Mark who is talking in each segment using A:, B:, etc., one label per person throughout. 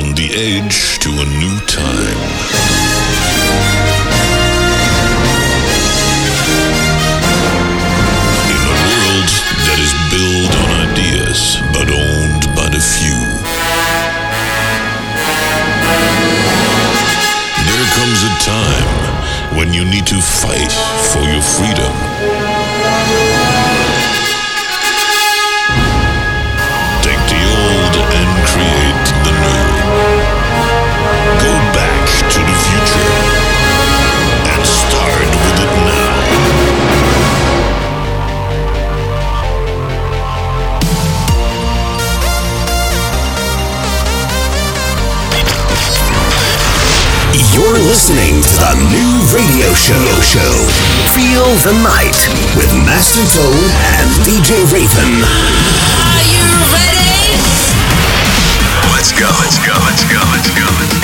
A: on the edge to a new time. In a world that is built on ideas but owned by the few. There comes a time when you need to fight for your freedom.
B: Listening to the new radio show. show. Feel the night with Master Tone and DJ Raven.
C: Are you ready?
B: Let's go. Let's go. Let's go. Let's go. Let's go.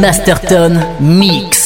B: Masterton Mix.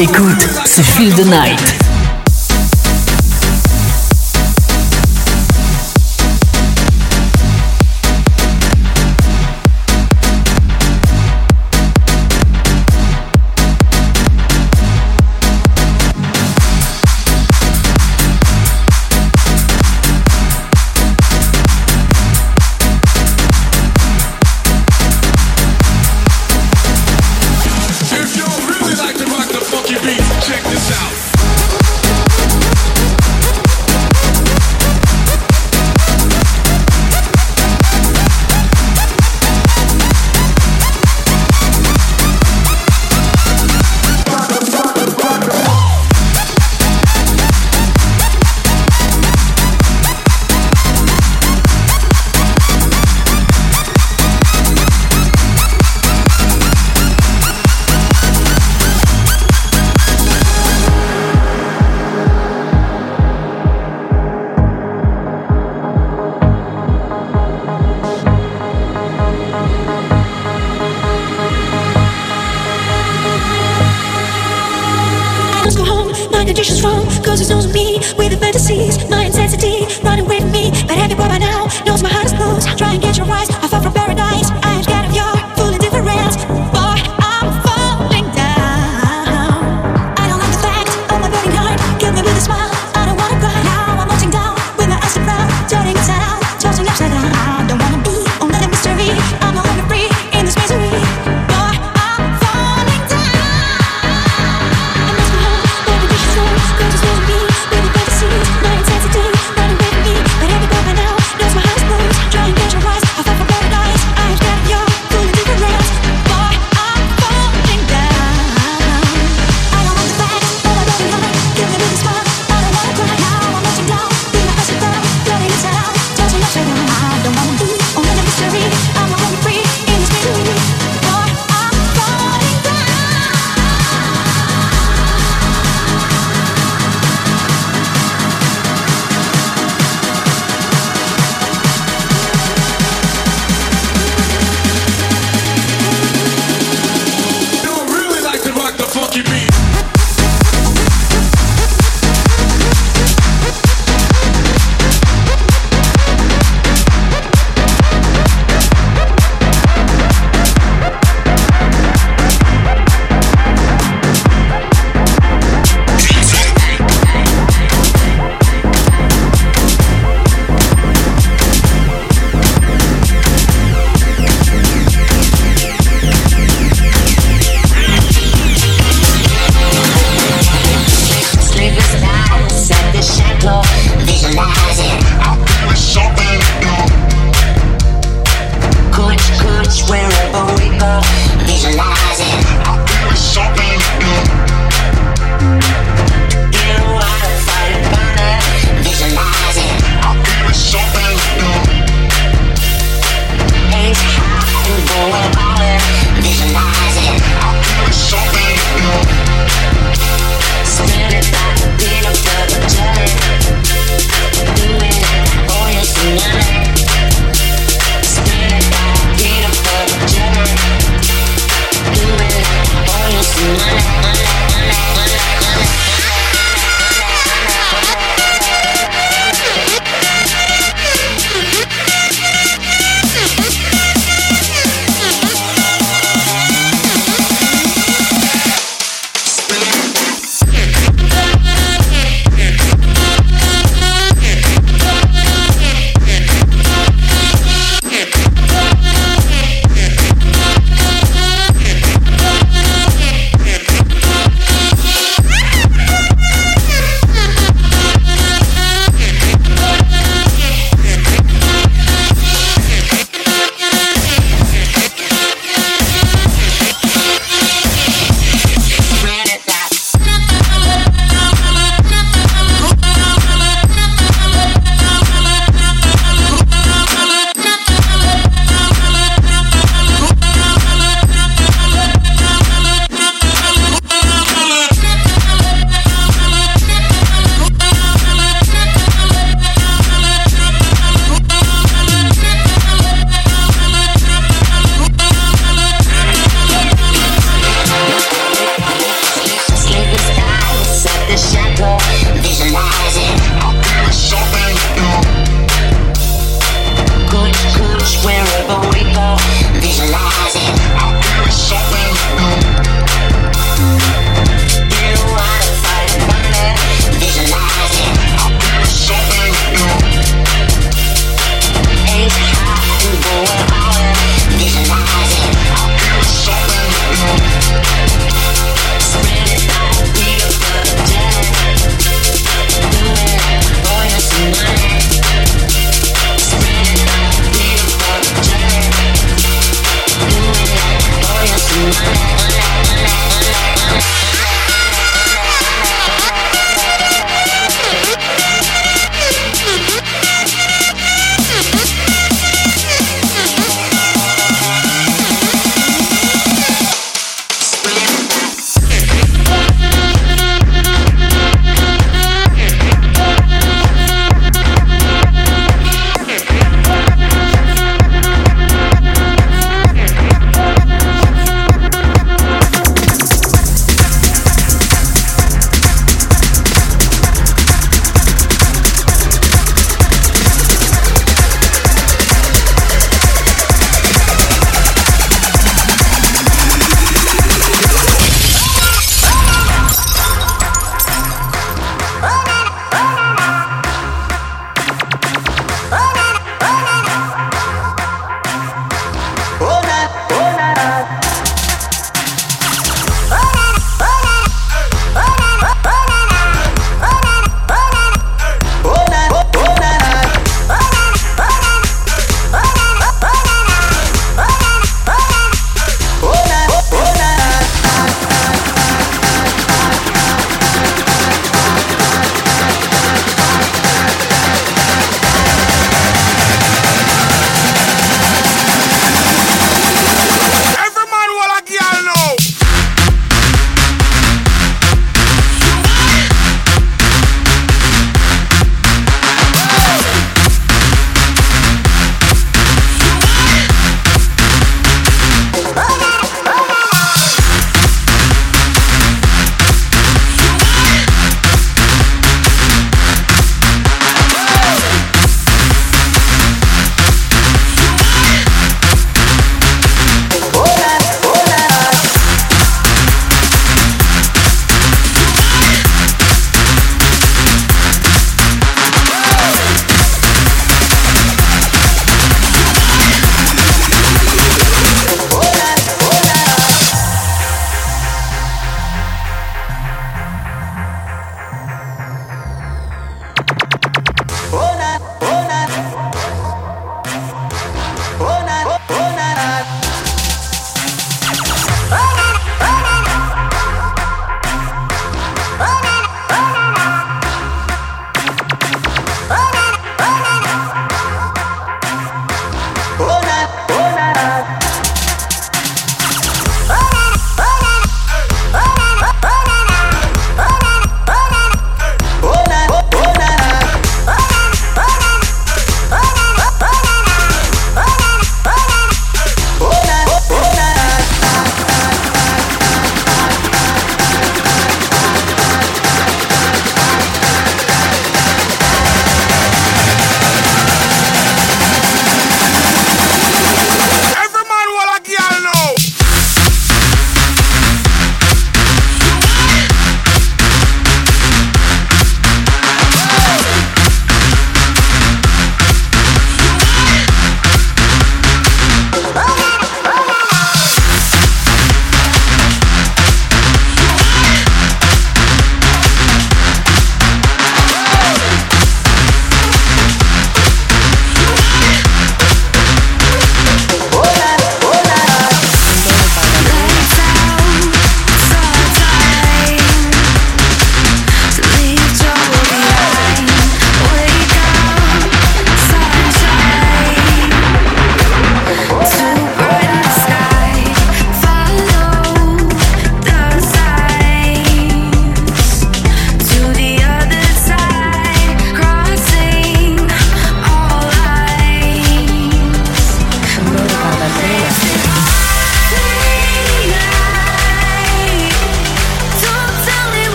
D: Écoute, c'est Feel the Night.
E: my condition's wrong, cause it's knows me with the fantasies, my intensity, running with me. But everybody by now knows my heart is closed. Try and get your eyes.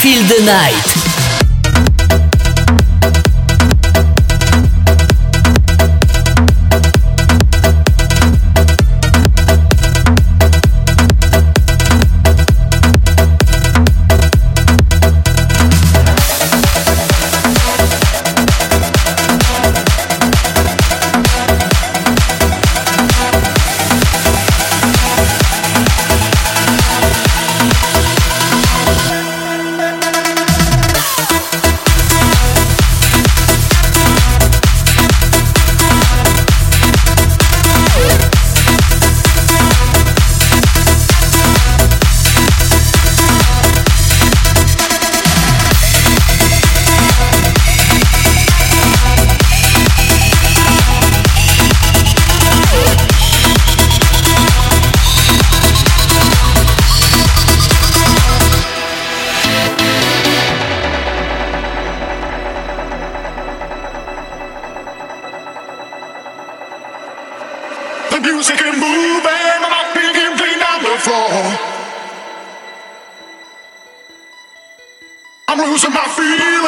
E: Feel the Night. you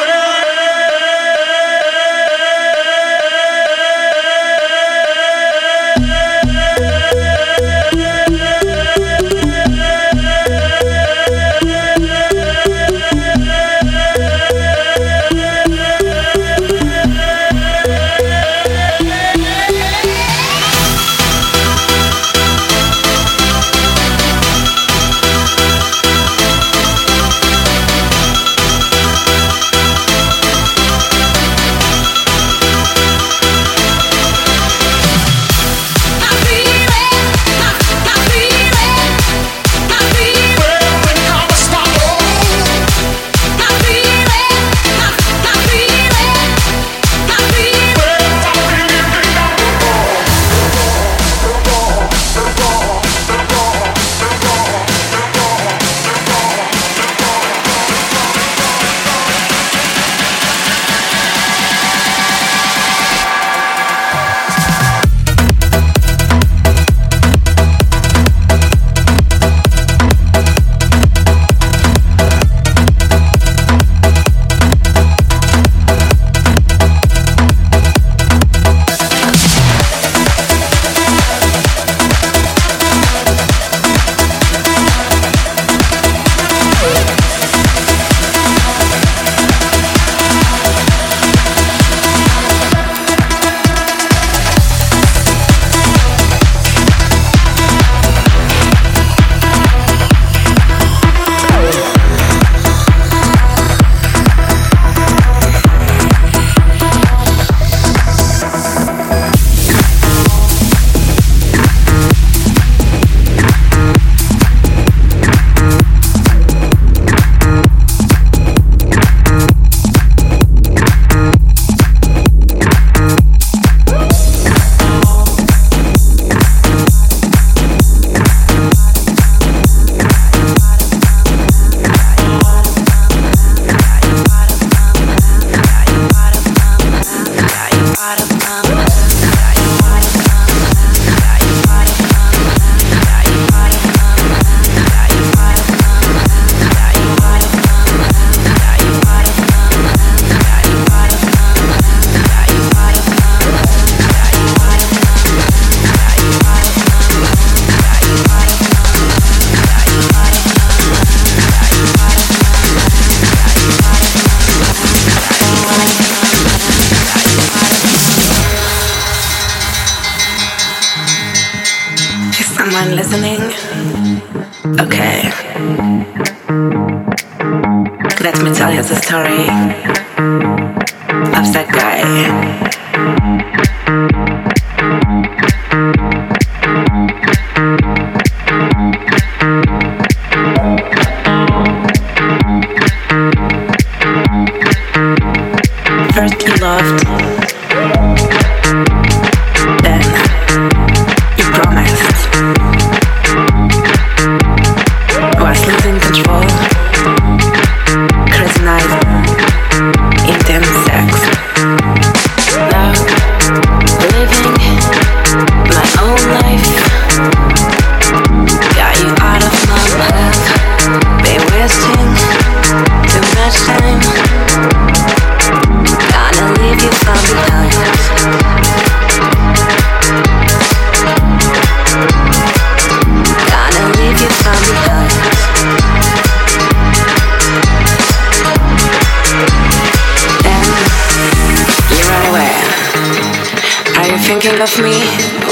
E: Love me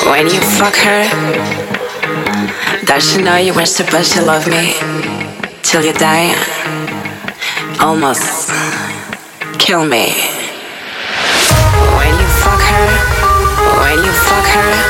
E: when you fuck her? Does she know you were supposed to love me till you die? Almost kill me. When you fuck her, when you fuck her.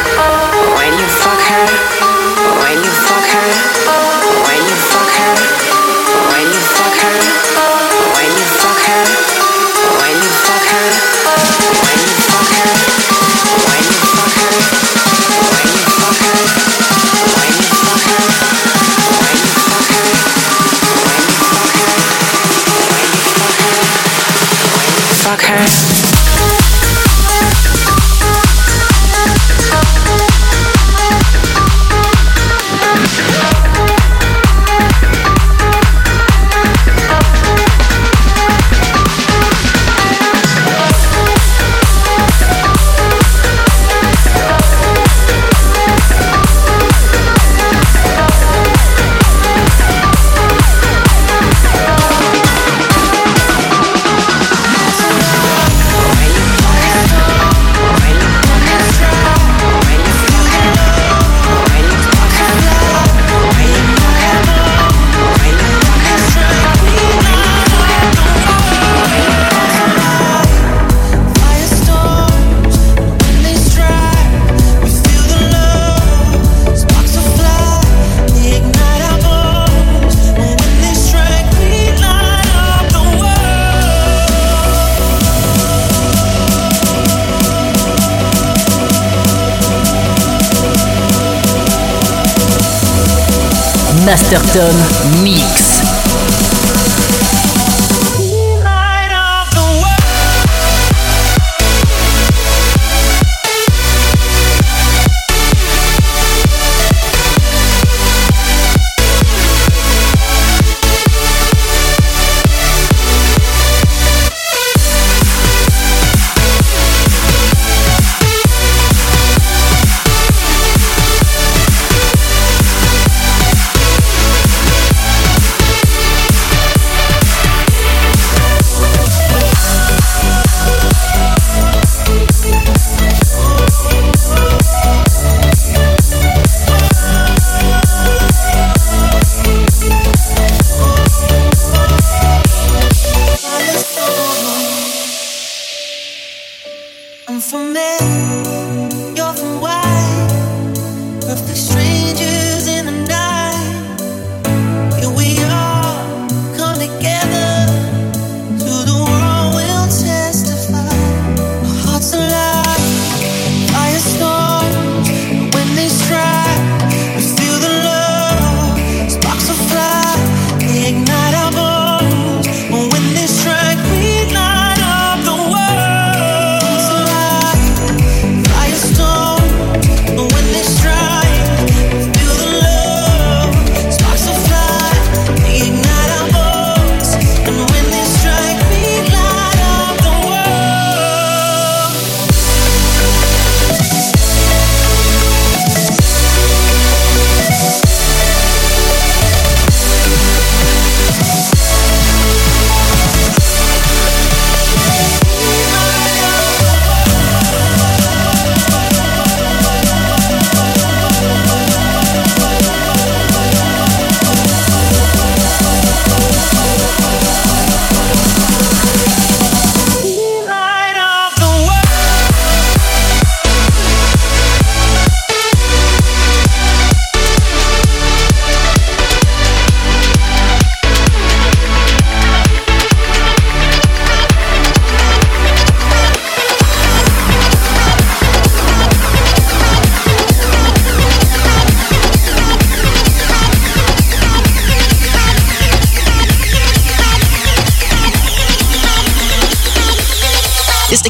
F: Master
B: Tom Mix.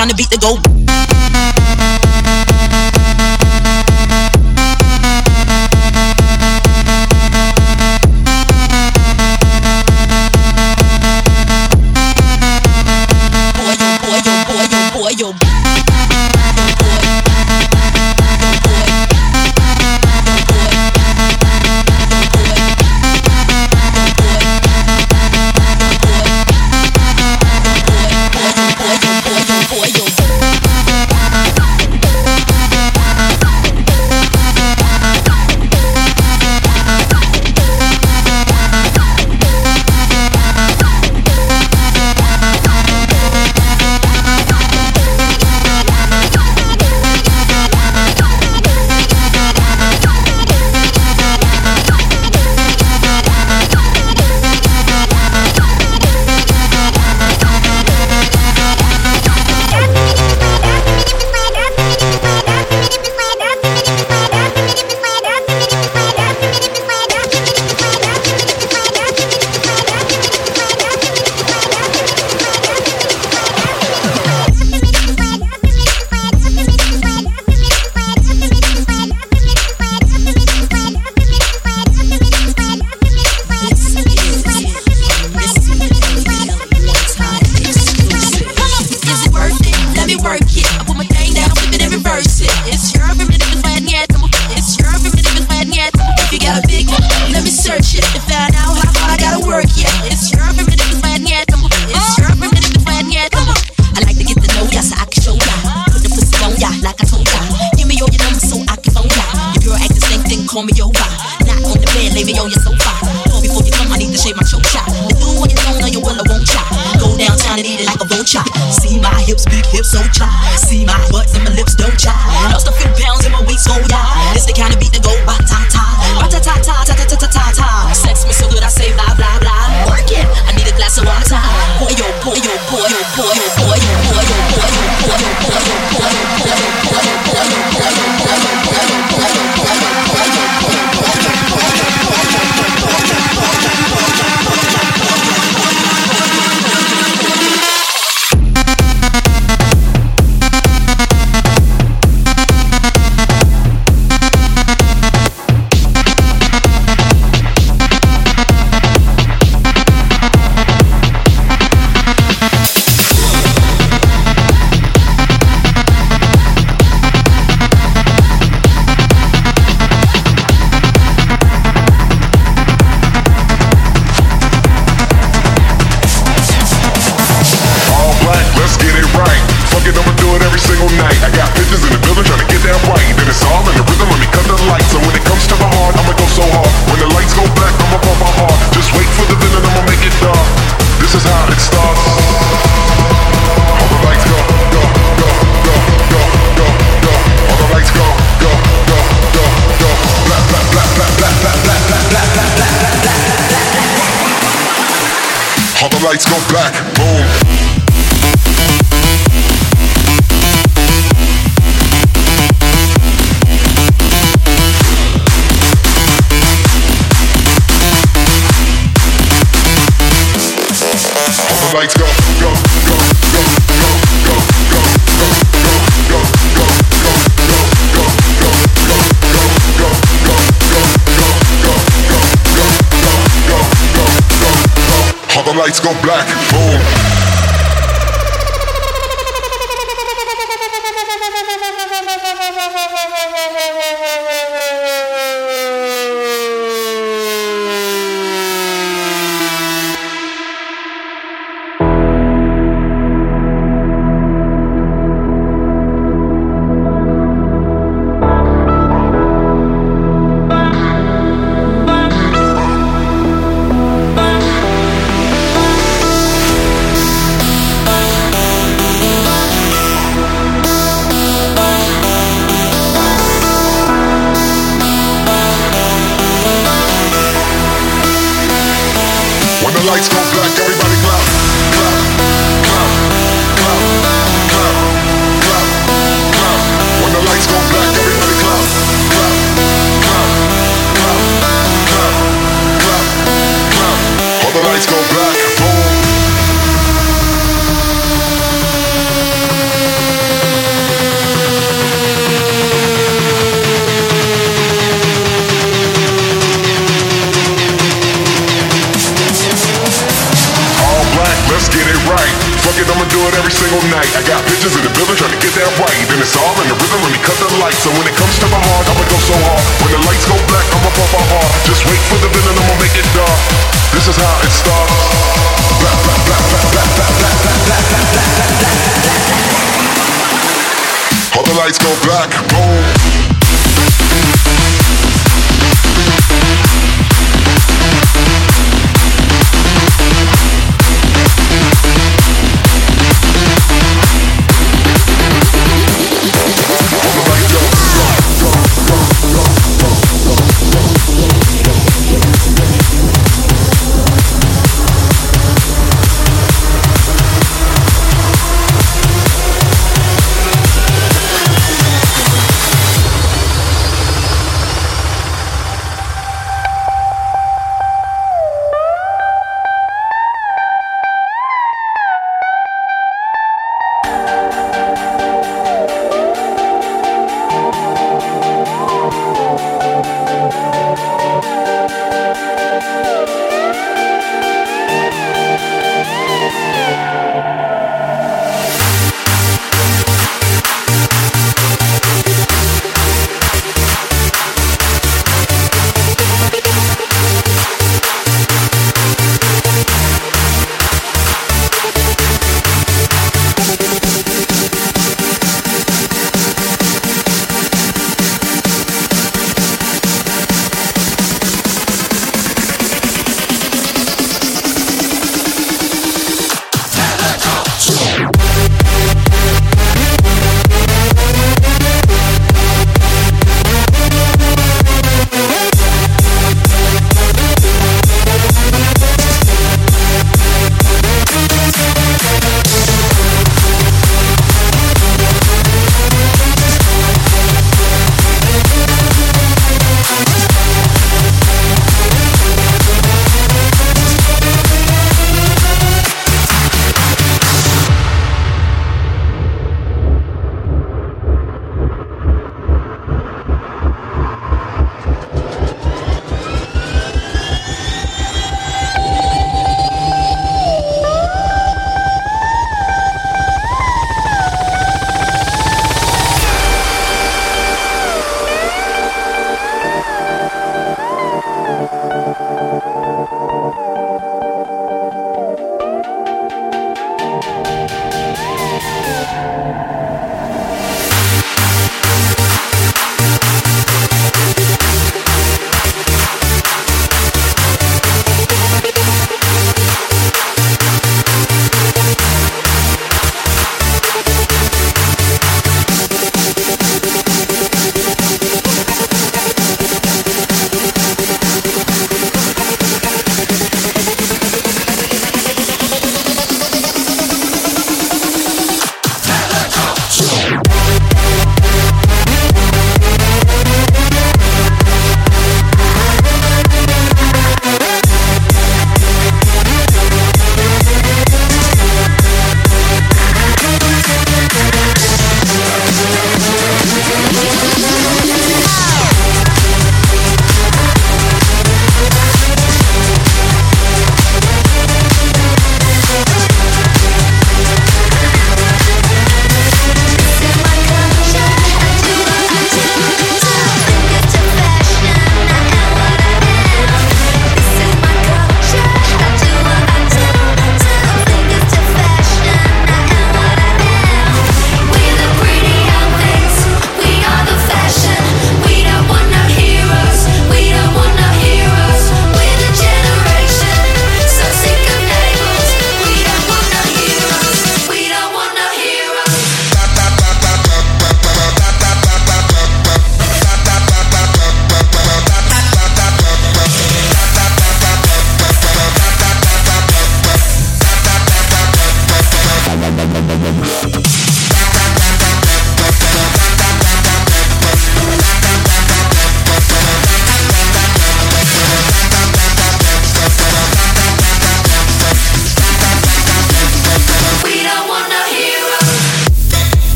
G: Trying to beat
H: the goal.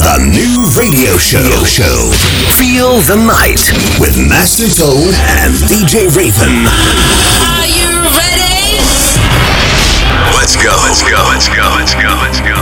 H: the
I: new radio show. Radio show. Feel the night with Master Tone and DJ Raven.
C: Are you ready?
I: Let's go, let's go, let's go, let's go, let's go.